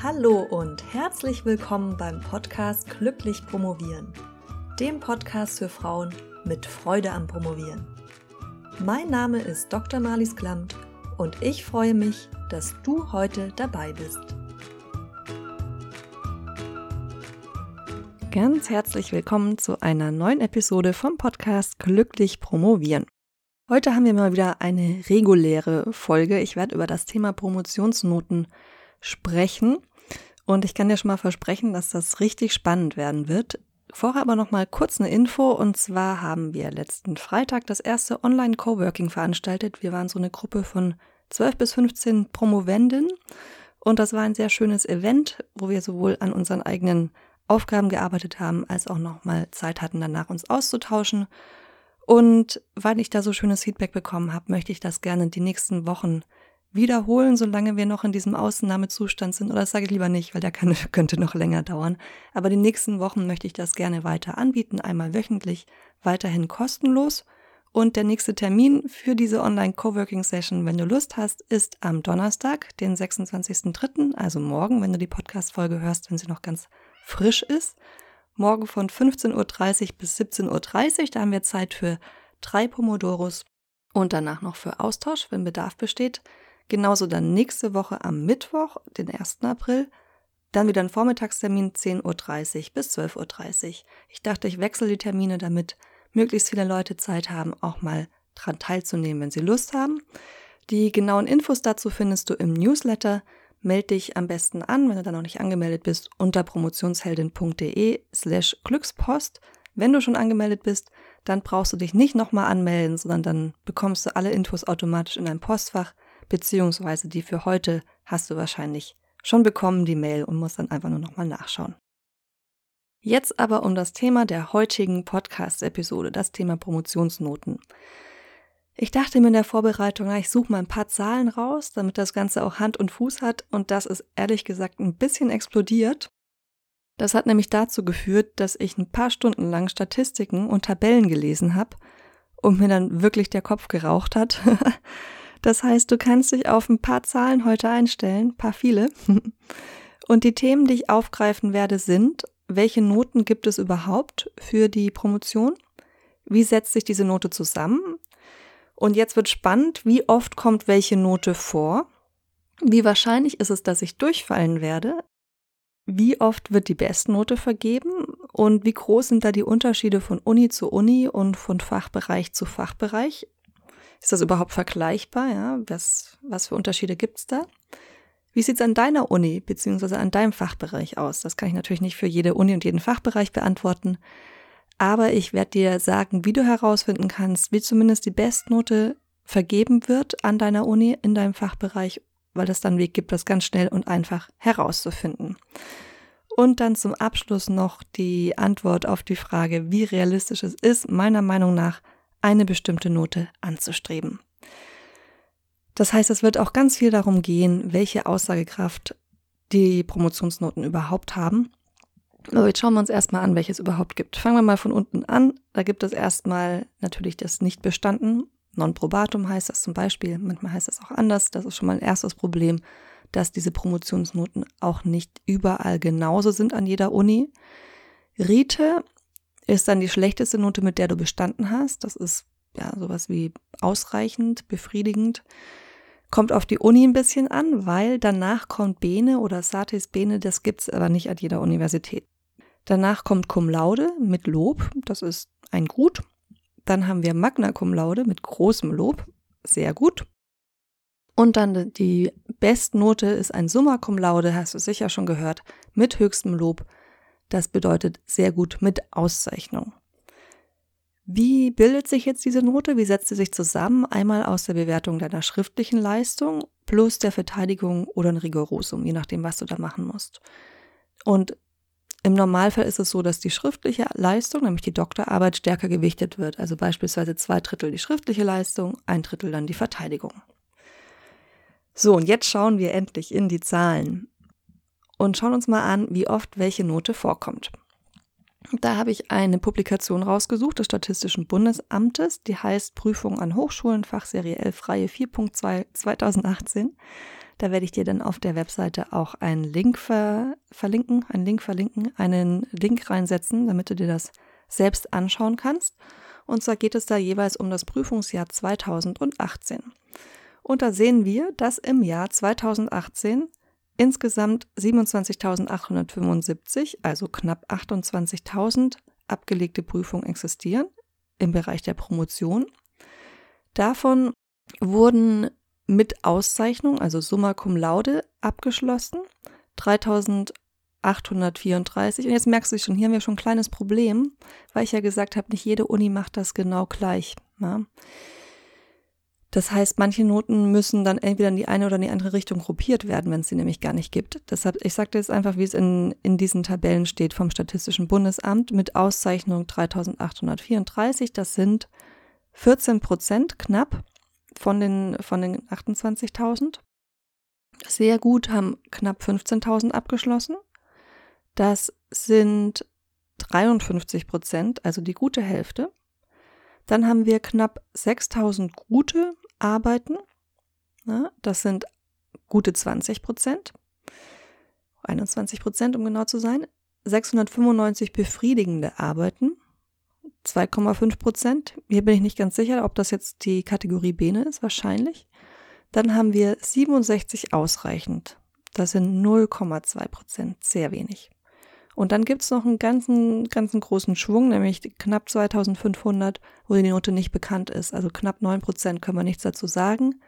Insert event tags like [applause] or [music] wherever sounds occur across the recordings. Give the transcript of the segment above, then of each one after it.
Hallo und herzlich willkommen beim Podcast Glücklich Promovieren, dem Podcast für Frauen mit Freude am Promovieren. Mein Name ist Dr. Marlies Klamt und ich freue mich, dass du heute dabei bist. Ganz herzlich willkommen zu einer neuen Episode vom Podcast Glücklich Promovieren. Heute haben wir mal wieder eine reguläre Folge. Ich werde über das Thema Promotionsnoten sprechen und ich kann dir schon mal versprechen, dass das richtig spannend werden wird. Vorher aber noch mal kurz eine Info und zwar haben wir letzten Freitag das erste Online Coworking veranstaltet. Wir waren so eine Gruppe von 12 bis 15 Promovenden und das war ein sehr schönes Event, wo wir sowohl an unseren eigenen Aufgaben gearbeitet haben, als auch noch mal Zeit hatten danach uns auszutauschen. Und weil ich da so schönes Feedback bekommen habe, möchte ich das gerne die nächsten Wochen wiederholen, solange wir noch in diesem Ausnahmezustand sind. Oder das sage ich lieber nicht, weil der kann, [laughs] könnte noch länger dauern. Aber die nächsten Wochen möchte ich das gerne weiter anbieten, einmal wöchentlich, weiterhin kostenlos. Und der nächste Termin für diese Online-Coworking-Session, wenn du Lust hast, ist am Donnerstag, den 26.03., also morgen, wenn du die Podcast-Folge hörst, wenn sie noch ganz frisch ist. Morgen von 15.30 Uhr bis 17.30 Uhr, da haben wir Zeit für drei Pomodoros und danach noch für Austausch, wenn Bedarf besteht. Genauso dann nächste Woche am Mittwoch, den 1. April, dann wieder ein Vormittagstermin 10.30 Uhr bis 12.30 Uhr. Ich dachte, ich wechsle die Termine, damit möglichst viele Leute Zeit haben, auch mal dran teilzunehmen, wenn sie Lust haben. Die genauen Infos dazu findest du im Newsletter. Meld dich am besten an, wenn du da noch nicht angemeldet bist, unter promotionsheldin.de slash Glückspost. Wenn du schon angemeldet bist, dann brauchst du dich nicht nochmal anmelden, sondern dann bekommst du alle Infos automatisch in dein Postfach beziehungsweise die für heute hast du wahrscheinlich schon bekommen, die Mail, und musst dann einfach nur nochmal nachschauen. Jetzt aber um das Thema der heutigen Podcast-Episode, das Thema Promotionsnoten. Ich dachte mir in der Vorbereitung, ich suche mal ein paar Zahlen raus, damit das Ganze auch Hand und Fuß hat, und das ist ehrlich gesagt ein bisschen explodiert. Das hat nämlich dazu geführt, dass ich ein paar Stunden lang Statistiken und Tabellen gelesen habe und mir dann wirklich der Kopf geraucht hat. [laughs] Das heißt, du kannst dich auf ein paar Zahlen heute einstellen, paar viele. [laughs] Und die Themen, die ich aufgreifen werde, sind, welche Noten gibt es überhaupt für die Promotion? Wie setzt sich diese Note zusammen? Und jetzt wird spannend, wie oft kommt welche Note vor? Wie wahrscheinlich ist es, dass ich durchfallen werde? Wie oft wird die Bestnote vergeben? Und wie groß sind da die Unterschiede von Uni zu Uni und von Fachbereich zu Fachbereich? Ist das überhaupt vergleichbar? Ja? Was, was für Unterschiede gibt's da? Wie sieht's an deiner Uni beziehungsweise an deinem Fachbereich aus? Das kann ich natürlich nicht für jede Uni und jeden Fachbereich beantworten. Aber ich werde dir sagen, wie du herausfinden kannst, wie zumindest die Bestnote vergeben wird an deiner Uni in deinem Fachbereich, weil das dann einen Weg gibt, das ganz schnell und einfach herauszufinden. Und dann zum Abschluss noch die Antwort auf die Frage, wie realistisch es ist, meiner Meinung nach eine bestimmte Note anzustreben. Das heißt, es wird auch ganz viel darum gehen, welche Aussagekraft die Promotionsnoten überhaupt haben. Aber jetzt schauen wir uns erstmal an, welches es überhaupt gibt. Fangen wir mal von unten an. Da gibt es erstmal natürlich das nicht bestanden. Non probatum heißt das zum Beispiel. Manchmal heißt das auch anders. Das ist schon mal ein erstes Problem, dass diese Promotionsnoten auch nicht überall genauso sind an jeder Uni. Rite ist dann die schlechteste Note, mit der du bestanden hast. Das ist ja sowas wie ausreichend, befriedigend. Kommt auf die Uni ein bisschen an, weil danach kommt Bene oder Satis Bene, das gibt's aber nicht an jeder Universität. Danach kommt Cum Laude mit Lob, das ist ein Gut. Dann haben wir Magna Cum Laude mit großem Lob, sehr gut. Und dann die Bestnote ist ein Summa Cum Laude, hast du sicher schon gehört, mit höchstem Lob, das bedeutet sehr gut mit Auszeichnung. Wie bildet sich jetzt diese Note? Wie setzt sie sich zusammen? Einmal aus der Bewertung deiner schriftlichen Leistung plus der Verteidigung oder ein Rigorosum, je nachdem, was du da machen musst. Und im Normalfall ist es so, dass die schriftliche Leistung, nämlich die Doktorarbeit, stärker gewichtet wird. Also beispielsweise zwei Drittel die schriftliche Leistung, ein Drittel dann die Verteidigung. So, und jetzt schauen wir endlich in die Zahlen und schauen uns mal an, wie oft welche Note vorkommt. Da habe ich eine Publikation rausgesucht des Statistischen Bundesamtes, die heißt Prüfung an Hochschulen, Fachserie 11, Reihe 4.2 2018. Da werde ich dir dann auf der Webseite auch einen Link ver verlinken, einen Link verlinken, einen Link reinsetzen, damit du dir das selbst anschauen kannst. Und zwar geht es da jeweils um das Prüfungsjahr 2018. Und da sehen wir, dass im Jahr 2018 insgesamt 27.875, also knapp 28.000 abgelegte Prüfungen existieren im Bereich der Promotion. Davon wurden mit Auszeichnung, also Summa cum laude, abgeschlossen. 3834. Und jetzt merkst du schon, hier haben wir schon ein kleines Problem, weil ich ja gesagt habe, nicht jede Uni macht das genau gleich. Ja. Das heißt, manche Noten müssen dann entweder in die eine oder in die andere Richtung gruppiert werden, wenn es sie nämlich gar nicht gibt. Deshalb, ich sagte jetzt einfach, wie es in, in diesen Tabellen steht vom Statistischen Bundesamt mit Auszeichnung 3834. Das sind 14 Prozent knapp von den, von den 28.000. Sehr gut haben knapp 15.000 abgeschlossen. Das sind 53 Prozent, also die gute Hälfte. Dann haben wir knapp 6000 gute Arbeiten. Das sind gute 20 Prozent. 21 Prozent, um genau zu sein. 695 befriedigende Arbeiten. 2,5 Prozent. Hier bin ich nicht ganz sicher, ob das jetzt die Kategorie Bene ist, wahrscheinlich. Dann haben wir 67 ausreichend. Das sind 0,2 Prozent, sehr wenig. Und dann gibt es noch einen ganzen, ganzen großen Schwung, nämlich knapp 2500, wo die Note nicht bekannt ist. Also knapp 9 Prozent können wir nichts dazu sagen.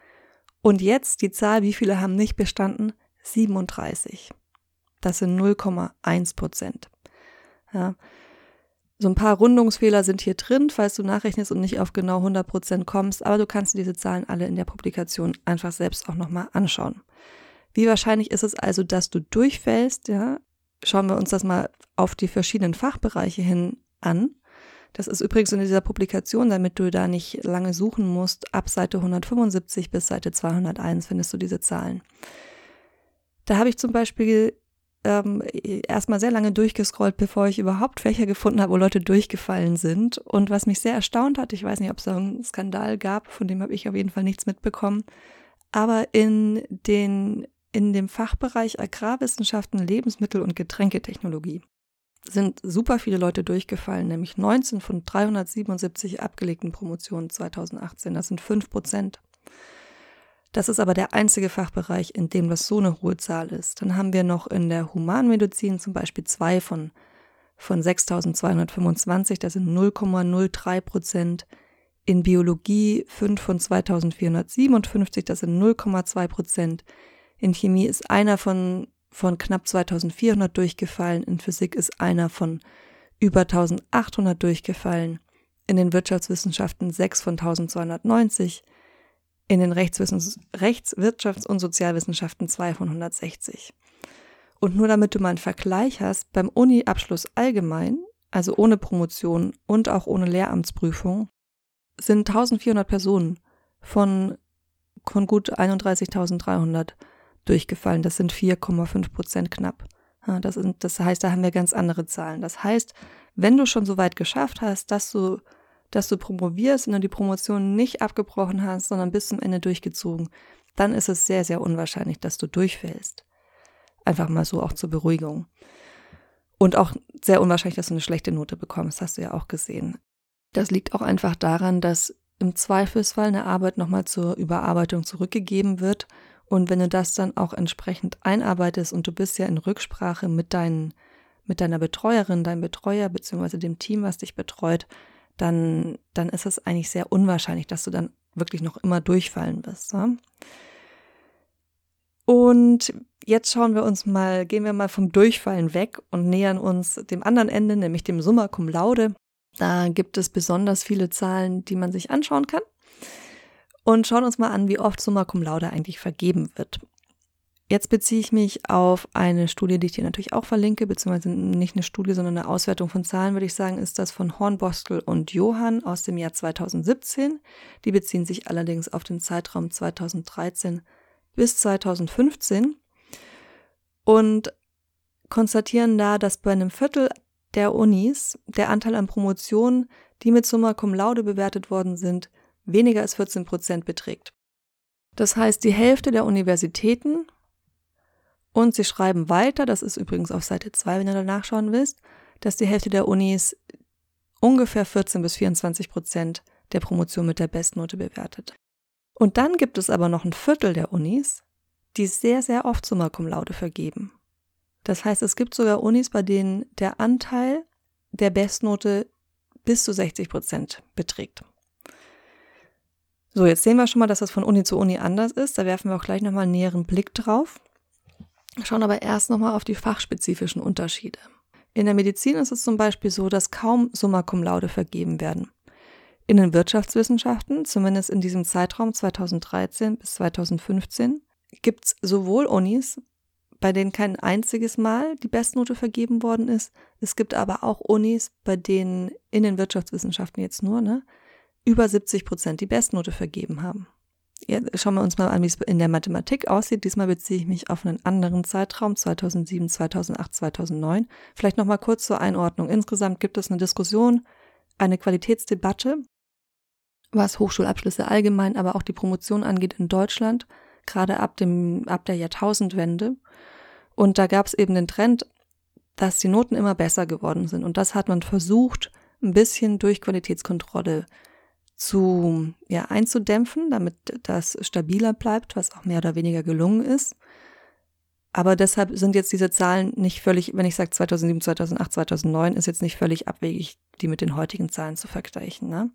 Und jetzt die Zahl, wie viele haben nicht bestanden? 37. Das sind 0,1 Prozent. Ja. So ein paar Rundungsfehler sind hier drin, falls du nachrechnest und nicht auf genau 100 Prozent kommst, aber du kannst diese Zahlen alle in der Publikation einfach selbst auch nochmal anschauen. Wie wahrscheinlich ist es also, dass du durchfällst? Ja, schauen wir uns das mal auf die verschiedenen Fachbereiche hin an. Das ist übrigens in dieser Publikation, damit du da nicht lange suchen musst. Ab Seite 175 bis Seite 201 findest du diese Zahlen. Da habe ich zum Beispiel ähm, erstmal sehr lange durchgescrollt, bevor ich überhaupt Fächer gefunden habe, wo Leute durchgefallen sind. Und was mich sehr erstaunt hat, ich weiß nicht, ob es da einen Skandal gab, von dem habe ich auf jeden Fall nichts mitbekommen, aber in den in dem Fachbereich Agrarwissenschaften, Lebensmittel und Getränketechnologie sind super viele Leute durchgefallen, nämlich 19 von 377 abgelegten Promotionen 2018. Das sind 5 Prozent. Das ist aber der einzige Fachbereich, in dem das so eine hohe Zahl ist. Dann haben wir noch in der Humanmedizin zum Beispiel zwei von, von 6225, das sind 0,03 Prozent. In Biologie fünf von 2457, das sind 0,2 Prozent. In Chemie ist einer von, von knapp 2400 durchgefallen. In Physik ist einer von über 1800 durchgefallen. In den Wirtschaftswissenschaften sechs von 1290 in den Rechtswissens Rechts-, Wirtschafts- und Sozialwissenschaften 2 von 160. Und nur damit du mal einen Vergleich hast, beim Uni-Abschluss allgemein, also ohne Promotion und auch ohne Lehramtsprüfung, sind 1400 Personen von, von gut 31.300 durchgefallen. Das sind 4,5 Prozent knapp. das, sind, das heißt, da haben wir ganz andere Zahlen. Das heißt, wenn du schon so weit geschafft hast, dass du dass du promovierst und die Promotion nicht abgebrochen hast, sondern bis zum Ende durchgezogen, dann ist es sehr, sehr unwahrscheinlich, dass du durchfällst. Einfach mal so auch zur Beruhigung. Und auch sehr unwahrscheinlich, dass du eine schlechte Note bekommst, hast du ja auch gesehen. Das liegt auch einfach daran, dass im Zweifelsfall eine Arbeit nochmal zur Überarbeitung zurückgegeben wird. Und wenn du das dann auch entsprechend einarbeitest und du bist ja in Rücksprache mit deinen, mit deiner Betreuerin, deinem Betreuer beziehungsweise dem Team, was dich betreut, dann, dann ist es eigentlich sehr unwahrscheinlich, dass du dann wirklich noch immer durchfallen wirst. Ja? Und jetzt schauen wir uns mal, gehen wir mal vom Durchfallen weg und nähern uns dem anderen Ende, nämlich dem Summa cum laude. Da gibt es besonders viele Zahlen, die man sich anschauen kann. Und schauen uns mal an, wie oft Summa cum laude eigentlich vergeben wird. Jetzt beziehe ich mich auf eine Studie, die ich dir natürlich auch verlinke, beziehungsweise nicht eine Studie, sondern eine Auswertung von Zahlen, würde ich sagen, ist das von Hornbostel und Johann aus dem Jahr 2017. Die beziehen sich allerdings auf den Zeitraum 2013 bis 2015 und konstatieren da, dass bei einem Viertel der Unis der Anteil an Promotionen, die mit Summa cum laude bewertet worden sind, weniger als 14 Prozent beträgt. Das heißt, die Hälfte der Universitäten und sie schreiben weiter, das ist übrigens auf Seite 2, wenn ihr da nachschauen willst, dass die Hälfte der Unis ungefähr 14 bis 24 Prozent der Promotion mit der Bestnote bewertet. Und dann gibt es aber noch ein Viertel der Unis, die sehr, sehr oft Summa Cum Laude vergeben. Das heißt, es gibt sogar Unis, bei denen der Anteil der Bestnote bis zu 60 Prozent beträgt. So, jetzt sehen wir schon mal, dass das von Uni zu Uni anders ist. Da werfen wir auch gleich nochmal einen näheren Blick drauf. Schauen aber erst nochmal auf die fachspezifischen Unterschiede. In der Medizin ist es zum Beispiel so, dass kaum Summa Cum Laude vergeben werden. In den Wirtschaftswissenschaften, zumindest in diesem Zeitraum 2013 bis 2015, gibt es sowohl Unis, bei denen kein einziges Mal die Bestnote vergeben worden ist. Es gibt aber auch Unis, bei denen in den Wirtschaftswissenschaften jetzt nur, ne, über 70 Prozent die Bestnote vergeben haben. Jetzt schauen wir uns mal an, wie es in der Mathematik aussieht. Diesmal beziehe ich mich auf einen anderen Zeitraum, 2007, 2008, 2009. Vielleicht nochmal kurz zur Einordnung. Insgesamt gibt es eine Diskussion, eine Qualitätsdebatte, was Hochschulabschlüsse allgemein, aber auch die Promotion angeht in Deutschland, gerade ab, dem, ab der Jahrtausendwende. Und da gab es eben den Trend, dass die Noten immer besser geworden sind. Und das hat man versucht, ein bisschen durch Qualitätskontrolle zu, ja, einzudämpfen, damit das stabiler bleibt, was auch mehr oder weniger gelungen ist. Aber deshalb sind jetzt diese Zahlen nicht völlig, wenn ich sage 2007, 2008, 2009, ist jetzt nicht völlig abwegig, die mit den heutigen Zahlen zu vergleichen. Ne?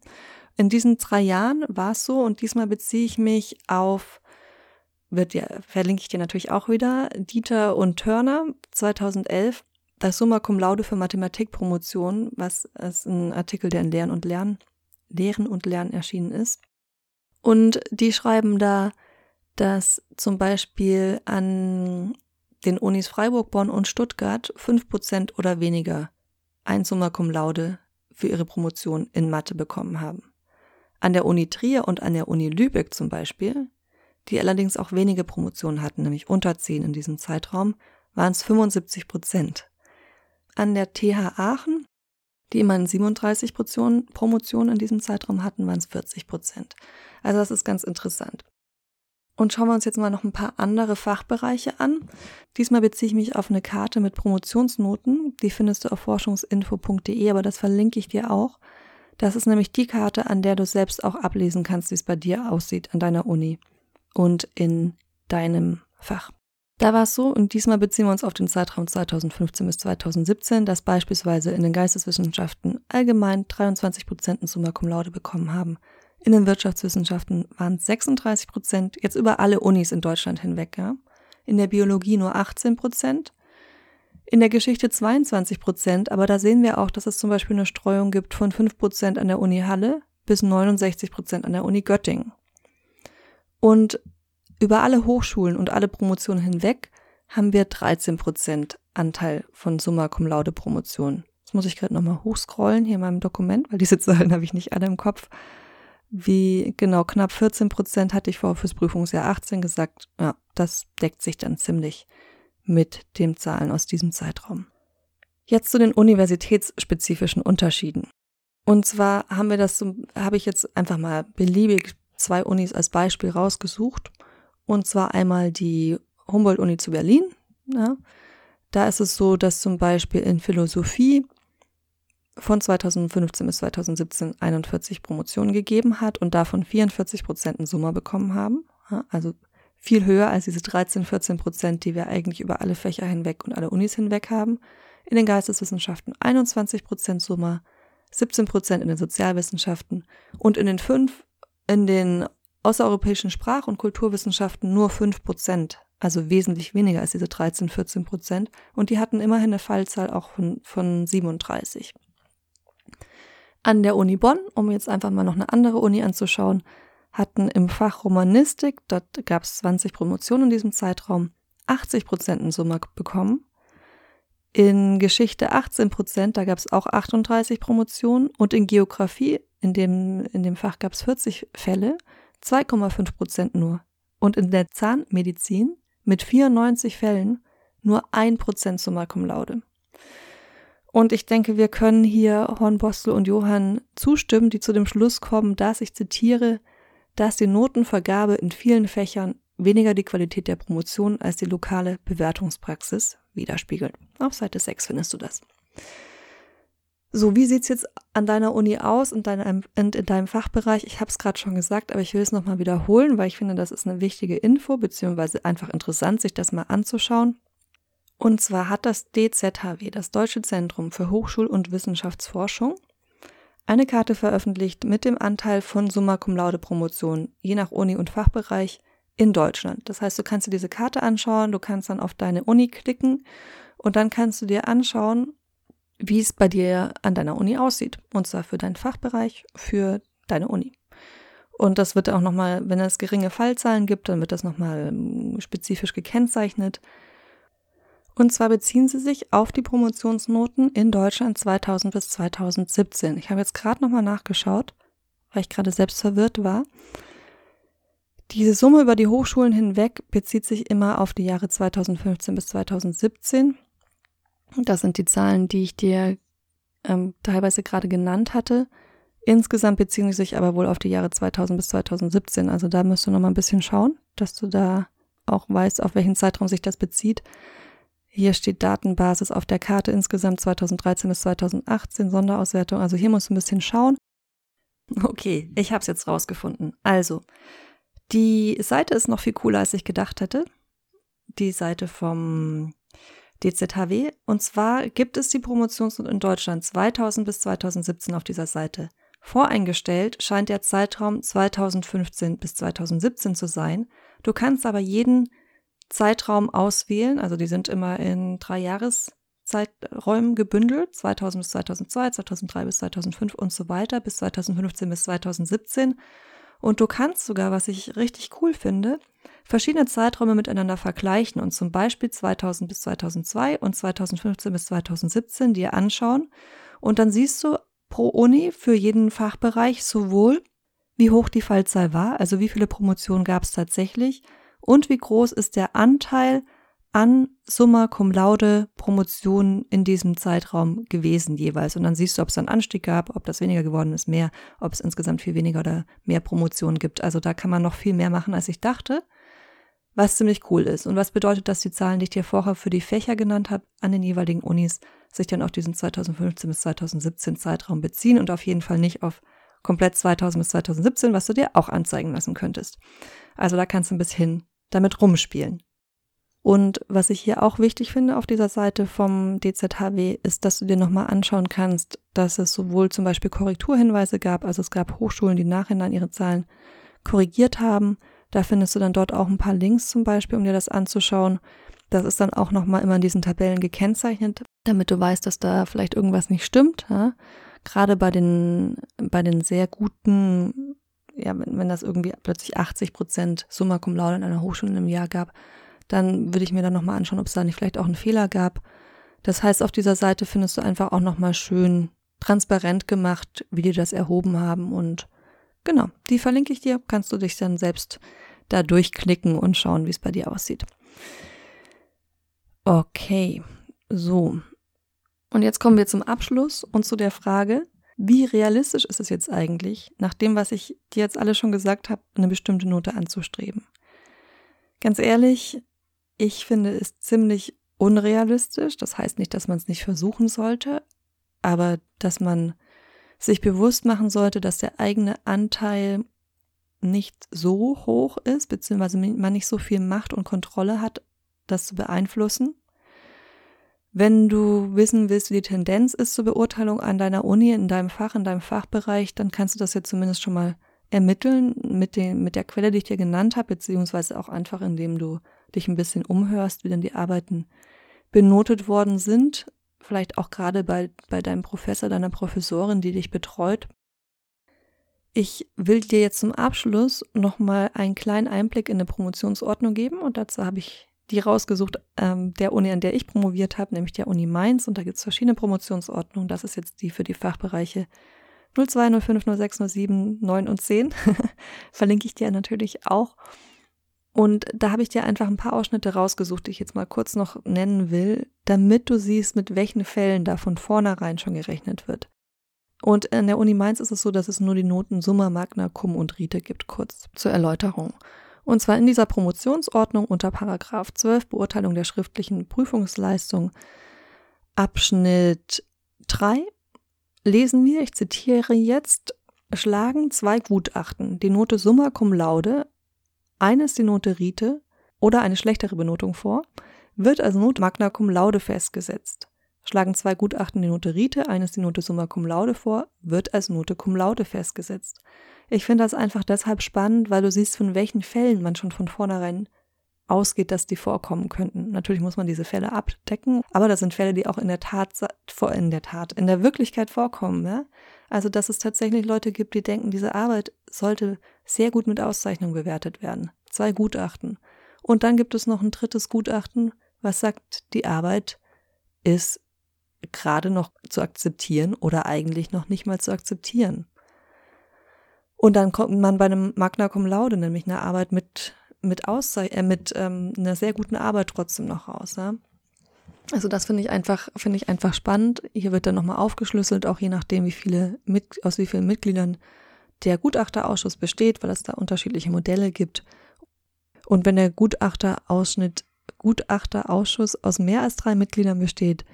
In diesen drei Jahren war es so und diesmal beziehe ich mich auf, wird ja, verlinke ich dir natürlich auch wieder, Dieter und Turner 2011, das Summa Cum Laude für Mathematikpromotion, was ist ein Artikel, der in Lernen und Lernen Lehren und Lernen erschienen ist. Und die schreiben da, dass zum Beispiel an den Unis Freiburg, Bonn und Stuttgart fünf Prozent oder weniger ein Summa Cum Laude für ihre Promotion in Mathe bekommen haben. An der Uni Trier und an der Uni Lübeck zum Beispiel, die allerdings auch wenige Promotionen hatten, nämlich unter zehn in diesem Zeitraum, waren es 75 Prozent. An der TH Aachen die immerhin 37 Portionen, Promotionen in diesem Zeitraum hatten, waren es 40 Prozent. Also das ist ganz interessant. Und schauen wir uns jetzt mal noch ein paar andere Fachbereiche an. Diesmal beziehe ich mich auf eine Karte mit Promotionsnoten. Die findest du auf forschungsinfo.de, aber das verlinke ich dir auch. Das ist nämlich die Karte, an der du selbst auch ablesen kannst, wie es bei dir aussieht an deiner Uni und in deinem Fach. Da war es so, und diesmal beziehen wir uns auf den Zeitraum 2015 bis 2017, dass beispielsweise in den Geisteswissenschaften allgemein 23 Prozent ein Summa Cum Laude bekommen haben. In den Wirtschaftswissenschaften waren es 36 Prozent, jetzt über alle Unis in Deutschland hinweg. Ja. In der Biologie nur 18 Prozent, in der Geschichte 22 Prozent, aber da sehen wir auch, dass es zum Beispiel eine Streuung gibt von 5 Prozent an der Uni Halle bis 69 Prozent an der Uni Göttingen. Und über alle Hochschulen und alle Promotionen hinweg haben wir 13 Prozent Anteil von Summa Cum Laude Promotionen. Jetzt muss ich gerade nochmal hochscrollen hier in meinem Dokument, weil diese [laughs] Zahlen habe ich nicht alle im Kopf. Wie genau knapp 14 Prozent hatte ich vor fürs Prüfungsjahr 18 gesagt. Ja, das deckt sich dann ziemlich mit den Zahlen aus diesem Zeitraum. Jetzt zu den universitätsspezifischen Unterschieden. Und zwar haben wir das, habe ich jetzt einfach mal beliebig zwei Unis als Beispiel rausgesucht und zwar einmal die Humboldt-Uni zu Berlin. Ja. Da ist es so, dass zum Beispiel in Philosophie von 2015 bis 2017 41 Promotionen gegeben hat und davon 44 Prozent in Summe bekommen haben. Ja, also viel höher als diese 13, 14 Prozent, die wir eigentlich über alle Fächer hinweg und alle Unis hinweg haben. In den Geisteswissenschaften 21 Prozent Summe, 17 Prozent in den Sozialwissenschaften und in den fünf in den außereuropäischen Sprach- und Kulturwissenschaften nur 5 Prozent, also wesentlich weniger als diese 13, 14 Prozent. Und die hatten immerhin eine Fallzahl auch von, von 37. An der Uni Bonn, um jetzt einfach mal noch eine andere Uni anzuschauen, hatten im Fach Romanistik, dort gab es 20 Promotionen in diesem Zeitraum, 80 Prozent in Summe bekommen. In Geschichte 18 Prozent, da gab es auch 38 Promotionen. Und in Geografie, in dem, in dem Fach gab es 40 Fälle 2,5 Prozent nur. Und in der Zahnmedizin mit 94 Fällen nur 1 Prozent Summa Cum Laude. Und ich denke, wir können hier Hornbostel und Johann zustimmen, die zu dem Schluss kommen, dass ich zitiere, dass die Notenvergabe in vielen Fächern weniger die Qualität der Promotion als die lokale Bewertungspraxis widerspiegelt. Auf Seite 6 findest du das. So, wie sieht's jetzt an deiner Uni aus und deinem, in, in deinem Fachbereich? Ich habe es gerade schon gesagt, aber ich will es nochmal wiederholen, weil ich finde, das ist eine wichtige Info, beziehungsweise einfach interessant, sich das mal anzuschauen. Und zwar hat das DZHW, das Deutsche Zentrum für Hochschul- und Wissenschaftsforschung, eine Karte veröffentlicht mit dem Anteil von Summa Cum Laude Promotion, je nach Uni und Fachbereich, in Deutschland. Das heißt, du kannst dir diese Karte anschauen, du kannst dann auf deine Uni klicken und dann kannst du dir anschauen, wie es bei dir an deiner Uni aussieht. Und zwar für deinen Fachbereich, für deine Uni. Und das wird auch nochmal, wenn es geringe Fallzahlen gibt, dann wird das nochmal ähm, spezifisch gekennzeichnet. Und zwar beziehen sie sich auf die Promotionsnoten in Deutschland 2000 bis 2017. Ich habe jetzt gerade nochmal nachgeschaut, weil ich gerade selbst verwirrt war. Diese Summe über die Hochschulen hinweg bezieht sich immer auf die Jahre 2015 bis 2017. Das sind die Zahlen, die ich dir ähm, teilweise gerade genannt hatte. Insgesamt beziehen sie sich aber wohl auf die Jahre 2000 bis 2017. Also da musst du noch mal ein bisschen schauen, dass du da auch weißt, auf welchen Zeitraum sich das bezieht. Hier steht Datenbasis auf der Karte insgesamt 2013 bis 2018 Sonderauswertung. Also hier musst du ein bisschen schauen. Okay, ich habe es jetzt rausgefunden. Also, die Seite ist noch viel cooler, als ich gedacht hätte. Die Seite vom DZHW. Und zwar gibt es die Promotionsnot in Deutschland 2000 bis 2017 auf dieser Seite. Voreingestellt scheint der Zeitraum 2015 bis 2017 zu sein. Du kannst aber jeden Zeitraum auswählen, also die sind immer in drei Jahreszeiträumen gebündelt, 2000 bis 2002, 2003 bis 2005 und so weiter, bis 2015 bis 2017. Und du kannst sogar, was ich richtig cool finde, verschiedene Zeiträume miteinander vergleichen und zum Beispiel 2000 bis 2002 und 2015 bis 2017 dir anschauen. Und dann siehst du pro Uni für jeden Fachbereich sowohl, wie hoch die Fallzahl war, also wie viele Promotionen gab es tatsächlich und wie groß ist der Anteil an Summa Cum Laude Promotionen in diesem Zeitraum gewesen jeweils. Und dann siehst du, ob es einen Anstieg gab, ob das weniger geworden ist, mehr, ob es insgesamt viel weniger oder mehr Promotionen gibt. Also da kann man noch viel mehr machen, als ich dachte, was ziemlich cool ist. Und was bedeutet, dass die Zahlen, die ich dir vorher für die Fächer genannt habe, an den jeweiligen Unis sich dann auf diesen 2015 bis 2017 Zeitraum beziehen und auf jeden Fall nicht auf komplett 2000 bis 2017, was du dir auch anzeigen lassen könntest. Also da kannst du ein bisschen damit rumspielen. Und was ich hier auch wichtig finde auf dieser Seite vom DZHW, ist, dass du dir nochmal anschauen kannst, dass es sowohl zum Beispiel Korrekturhinweise gab, also es gab Hochschulen, die nachhinein ihre Zahlen korrigiert haben. Da findest du dann dort auch ein paar Links zum Beispiel, um dir das anzuschauen. Das ist dann auch nochmal immer in diesen Tabellen gekennzeichnet, damit du weißt, dass da vielleicht irgendwas nicht stimmt. Ja? Gerade bei den, bei den sehr guten, ja, wenn, wenn das irgendwie plötzlich 80 Prozent Summa Cum Laude in einer Hochschule im Jahr gab, dann würde ich mir dann nochmal anschauen, ob es da nicht vielleicht auch einen Fehler gab. Das heißt, auf dieser Seite findest du einfach auch nochmal schön transparent gemacht, wie die das erhoben haben und genau, die verlinke ich dir, kannst du dich dann selbst da durchklicken und schauen, wie es bei dir aussieht. Okay, so. Und jetzt kommen wir zum Abschluss und zu der Frage, wie realistisch ist es jetzt eigentlich, nach dem, was ich dir jetzt alle schon gesagt habe, eine bestimmte Note anzustreben? Ganz ehrlich, ich finde es ziemlich unrealistisch. Das heißt nicht, dass man es nicht versuchen sollte, aber dass man sich bewusst machen sollte, dass der eigene Anteil nicht so hoch ist, beziehungsweise man nicht so viel Macht und Kontrolle hat, das zu beeinflussen. Wenn du wissen willst, wie die Tendenz ist zur Beurteilung an deiner Uni, in deinem Fach, in deinem Fachbereich, dann kannst du das jetzt zumindest schon mal ermitteln mit, den, mit der Quelle, die ich dir genannt habe, beziehungsweise auch einfach, indem du dich ein bisschen umhörst, wie denn die Arbeiten benotet worden sind. Vielleicht auch gerade bei, bei deinem Professor, deiner Professorin, die dich betreut. Ich will dir jetzt zum Abschluss nochmal einen kleinen Einblick in eine Promotionsordnung geben und dazu habe ich die rausgesucht, ähm, der Uni, an der ich promoviert habe, nämlich der Uni Mainz und da gibt es verschiedene Promotionsordnungen. Das ist jetzt die für die Fachbereiche 02, 05, 06, 07, 9 und 10. [laughs] Verlinke ich dir natürlich auch. Und da habe ich dir einfach ein paar Ausschnitte rausgesucht, die ich jetzt mal kurz noch nennen will, damit du siehst, mit welchen Fällen da von vornherein schon gerechnet wird. Und an der Uni Mainz ist es so, dass es nur die Noten Summa, Magna, Cum und Rite gibt, kurz zur Erläuterung. Und zwar in dieser Promotionsordnung unter Paragraph 12 Beurteilung der schriftlichen Prüfungsleistung Abschnitt 3 lesen wir, ich zitiere jetzt, schlagen zwei Gutachten die Note Summa cum laude, eines die Note Rite oder eine schlechtere Benotung vor, wird als Note Magna cum laude festgesetzt. Schlagen zwei Gutachten die Note Rite, eines die Note Summa cum laude vor, wird als Note cum laude festgesetzt. Ich finde das einfach deshalb spannend, weil du siehst, von welchen Fällen man schon von vornherein ausgeht, dass die vorkommen könnten. Natürlich muss man diese Fälle abdecken, aber das sind Fälle, die auch in der Tat, in der Tat, in der Wirklichkeit vorkommen. Ja? Also, dass es tatsächlich Leute gibt, die denken, diese Arbeit sollte sehr gut mit Auszeichnung bewertet werden. Zwei Gutachten. Und dann gibt es noch ein drittes Gutachten, was sagt, die Arbeit ist gerade noch zu akzeptieren oder eigentlich noch nicht mal zu akzeptieren. Und dann kommt man bei einem Magna Cum Laude, nämlich einer Arbeit mit, mit, Auszeich äh, mit ähm, einer sehr guten Arbeit trotzdem noch raus. Ja? Also das finde ich einfach, finde ich einfach spannend. Hier wird dann nochmal aufgeschlüsselt, auch je nachdem, wie viele mit, aus wie vielen Mitgliedern der Gutachterausschuss besteht, weil es da unterschiedliche Modelle gibt. Und wenn der Gutachterausschnitt, Gutachterausschuss aus mehr als drei Mitgliedern besteht,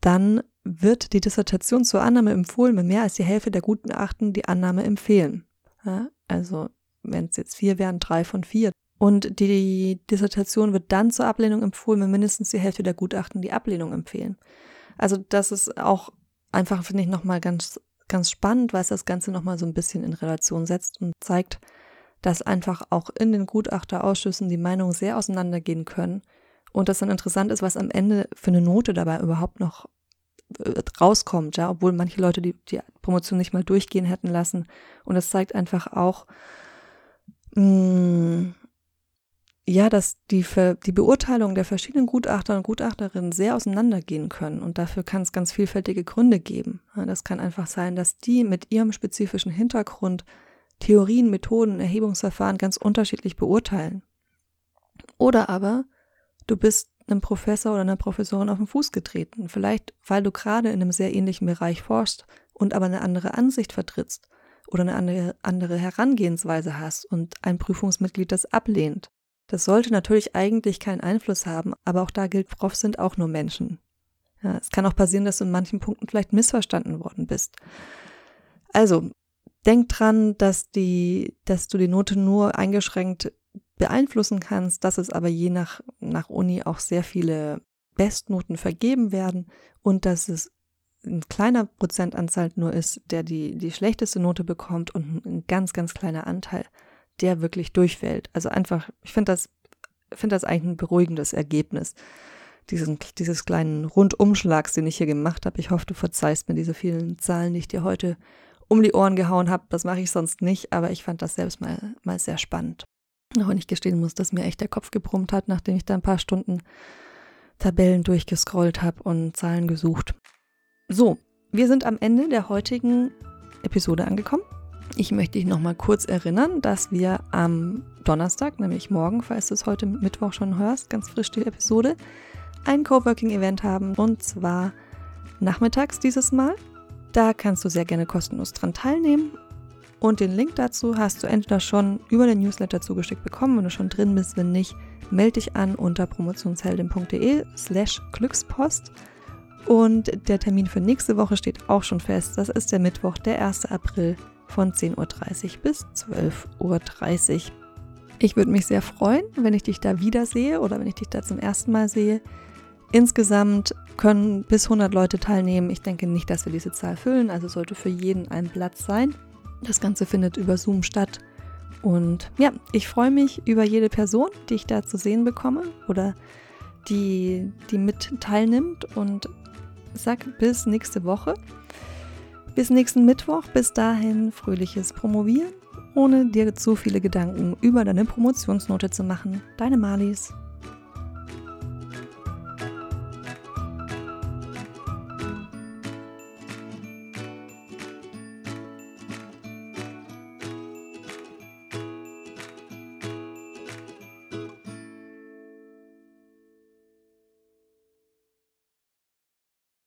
dann wird die Dissertation zur Annahme empfohlen, wenn mehr als die Hälfte der Gutachten die Annahme empfehlen. Ja, also wenn es jetzt vier wären, drei von vier. Und die Dissertation wird dann zur Ablehnung empfohlen, wenn mindestens die Hälfte der Gutachten die Ablehnung empfehlen. Also das ist auch einfach, finde ich, nochmal ganz, ganz spannend, weil es das Ganze nochmal so ein bisschen in Relation setzt und zeigt, dass einfach auch in den Gutachterausschüssen die Meinungen sehr auseinandergehen können. Und das dann interessant ist, was am Ende für eine Note dabei überhaupt noch äh, rauskommt, ja, obwohl manche Leute die, die Promotion nicht mal durchgehen hätten lassen. Und das zeigt einfach auch, mh, mm, ja, dass die, die Beurteilung der verschiedenen Gutachter und Gutachterinnen sehr auseinandergehen können. Und dafür kann es ganz vielfältige Gründe geben. Das kann einfach sein, dass die mit ihrem spezifischen Hintergrund Theorien, Methoden, Erhebungsverfahren ganz unterschiedlich beurteilen. Oder aber du bist einem Professor oder einer Professorin auf den Fuß getreten. Vielleicht, weil du gerade in einem sehr ähnlichen Bereich forschst und aber eine andere Ansicht vertrittst oder eine andere Herangehensweise hast und ein Prüfungsmitglied das ablehnt. Das sollte natürlich eigentlich keinen Einfluss haben, aber auch da gilt, Profs sind auch nur Menschen. Ja, es kann auch passieren, dass du in manchen Punkten vielleicht missverstanden worden bist. Also, denk dran, dass die, dass du die Note nur eingeschränkt beeinflussen kannst, dass es aber je nach, nach Uni auch sehr viele Bestnoten vergeben werden und dass es ein kleiner Prozentanzahl nur ist, der die, die schlechteste Note bekommt und ein ganz, ganz kleiner Anteil, der wirklich durchfällt. Also einfach, ich finde das, finde das eigentlich ein beruhigendes Ergebnis. Diesen, dieses kleinen Rundumschlags, den ich hier gemacht habe. Ich hoffe, du verzeihst mir diese vielen Zahlen, die ich dir heute um die Ohren gehauen habe. Das mache ich sonst nicht, aber ich fand das selbst mal, mal sehr spannend. Auch wenn ich gestehen muss, dass mir echt der Kopf gebrummt hat, nachdem ich da ein paar Stunden Tabellen durchgescrollt habe und Zahlen gesucht. So, wir sind am Ende der heutigen Episode angekommen. Ich möchte dich nochmal kurz erinnern, dass wir am Donnerstag, nämlich morgen, falls du es heute Mittwoch schon hörst, ganz frisch die Episode, ein Coworking-Event haben und zwar nachmittags dieses Mal. Da kannst du sehr gerne kostenlos dran teilnehmen und den Link dazu hast du entweder schon über den Newsletter zugeschickt bekommen, wenn du schon drin bist. Wenn nicht, melde dich an unter promotionsheldin.de slash Glückspost. Und der Termin für nächste Woche steht auch schon fest. Das ist der Mittwoch, der 1. April von 10.30 Uhr bis 12.30 Uhr. Ich würde mich sehr freuen, wenn ich dich da wiedersehe oder wenn ich dich da zum ersten Mal sehe. Insgesamt können bis 100 Leute teilnehmen. Ich denke nicht, dass wir diese Zahl füllen, also sollte für jeden ein Platz sein. Das Ganze findet über Zoom statt. Und ja, ich freue mich über jede Person, die ich da zu sehen bekomme oder die, die mit teilnimmt und sag bis nächste Woche. Bis nächsten Mittwoch. Bis dahin fröhliches Promovieren, ohne dir zu viele Gedanken über deine Promotionsnote zu machen. Deine Malis.